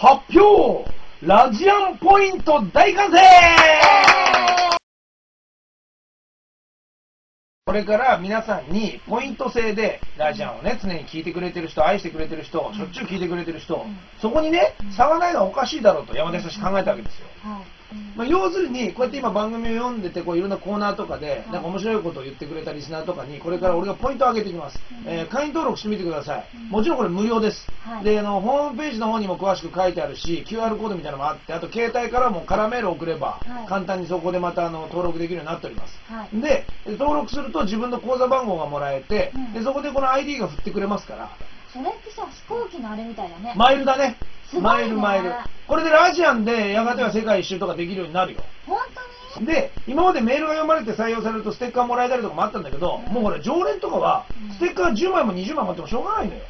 発表ラジアンポイント大完成これから皆さんにポイント制でラジアンをね、常に聞いてくれてる人、愛してくれてる人、しょっちゅう聞いてくれてる人、そこにね、差がないのはおかしいだろうと山田久志考えたわけですよ。はい。まあ、要するに、こうやって今番組を読んでて、こういろんなコーナーとかで、なんか面白いことを言ってくれたリスナーとかに、これから俺がポイントを上げていきます。えー会員登録してみてください。もちろんこれ無料です。はいで、あの、ホームページの方にも詳しく書いてあるし、QR コードみたいなのもあって、あと携帯からもカラメールを送れば、はい簡単にそこでまたあの登録できるようになっております。はい。で、登録すると自分の口座番号がもらえて、うんで、そこでこの ID が振ってくれますから、それってさ、飛行機のあれみたいだね。マイルだね。すごいねマイルマイル。これでラジアンでやがては世界一周とかできるようになるよ。本当に？で、今までメールが読まれて採用されるとステッカーもらえたりとかもあったんだけど、もうほら、常連とかはうん、ステッカー10枚も20枚持ってもしょうがないのよ。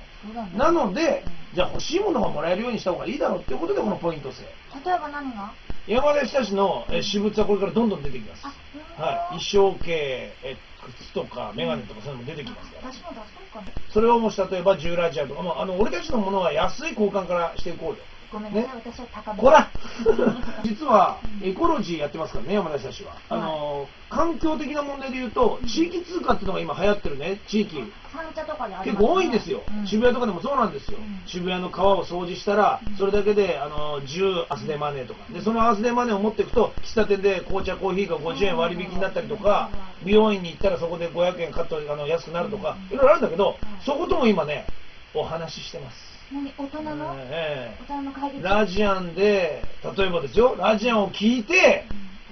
なので、じゃあ欲しいものがもらえるようにした方がいいだろうっていうことで、このポイント制。例えば何が？山田久志のえ私物はこれからどんどん出てきます。あ、はい。衣装系、え靴とかメガネとかそういうのも出てきますから。私も出そうかな。それをもし例えば10ラジアとかも、あの、俺たちのものは安い交換からしていこうよ。ごめんなさい、私は高め。こら 実はエコロジーやってますからね、山田久志は。あの、環境的な問題で言うと、地域通貨っていうのが今流行ってるね、地域。三茶とかであり結構多いんですよ、うん。渋谷とかでもそうなんですよ、うん。渋谷の川を掃除したらうん、それだけであの10アスデマネーとか、でそのアスデマネーを持っていくと、喫茶店で紅茶、コーヒーが50円割引になったりとか、美容院に行ったらそこで500円カットあの安くなるとか、いろいろあるんだけど、そことも今ね、お話ししてます。何大人の？ええ。大人の会議ラジアンで、例えばですよ、ラジアンを聞いて、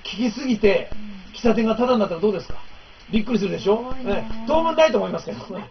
聞きすぎて、喫茶店がタダになったらどうですか？びっくりするでしょ、ね。ええ。当分ないと思いますけどね。